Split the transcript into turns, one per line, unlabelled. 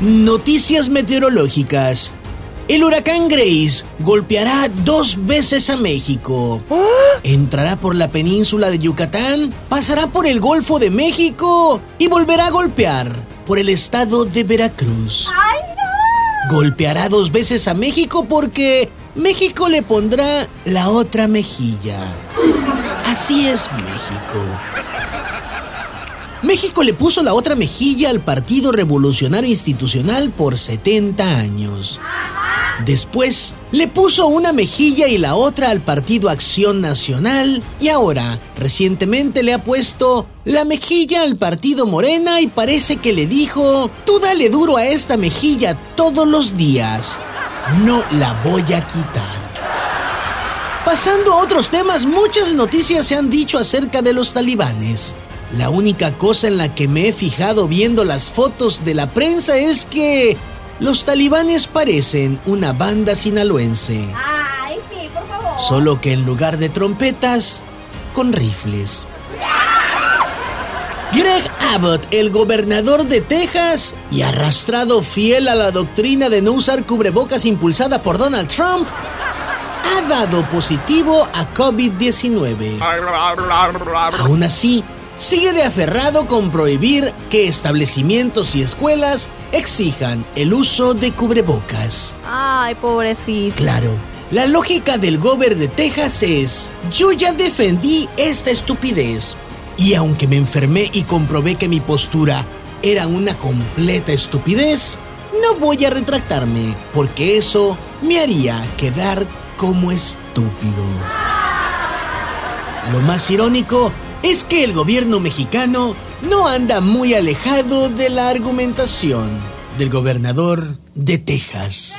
Noticias meteorológicas. El huracán Grace golpeará dos veces a México. Entrará por la península de Yucatán, pasará por el Golfo de México y volverá a golpear por el estado de Veracruz. Golpeará dos veces a México porque México le pondrá la otra mejilla. Así es México. México le puso la otra mejilla al Partido Revolucionario Institucional por 70 años. Después le puso una mejilla y la otra al Partido Acción Nacional y ahora recientemente le ha puesto la mejilla al Partido Morena y parece que le dijo, tú dale duro a esta mejilla todos los días, no la voy a quitar. Pasando a otros temas, muchas noticias se han dicho acerca de los talibanes. La única cosa en la que me he fijado viendo las fotos de la prensa es que los talibanes parecen una banda sinaloense.
Ay, sí, por favor.
Solo que en lugar de trompetas, con rifles. Greg Abbott, el gobernador de Texas y arrastrado fiel a la doctrina de no usar cubrebocas impulsada por Donald Trump, ha dado positivo a COVID-19. Aún así, sigue de aferrado con prohibir que establecimientos y escuelas exijan el uso de cubrebocas.
Ay, pobrecito.
Claro, la lógica del gober de Texas es, yo ya defendí esta estupidez. Y aunque me enfermé y comprobé que mi postura era una completa estupidez, no voy a retractarme, porque eso me haría quedar como estúpido. Lo más irónico es que el gobierno mexicano no anda muy alejado de la argumentación del gobernador de Texas.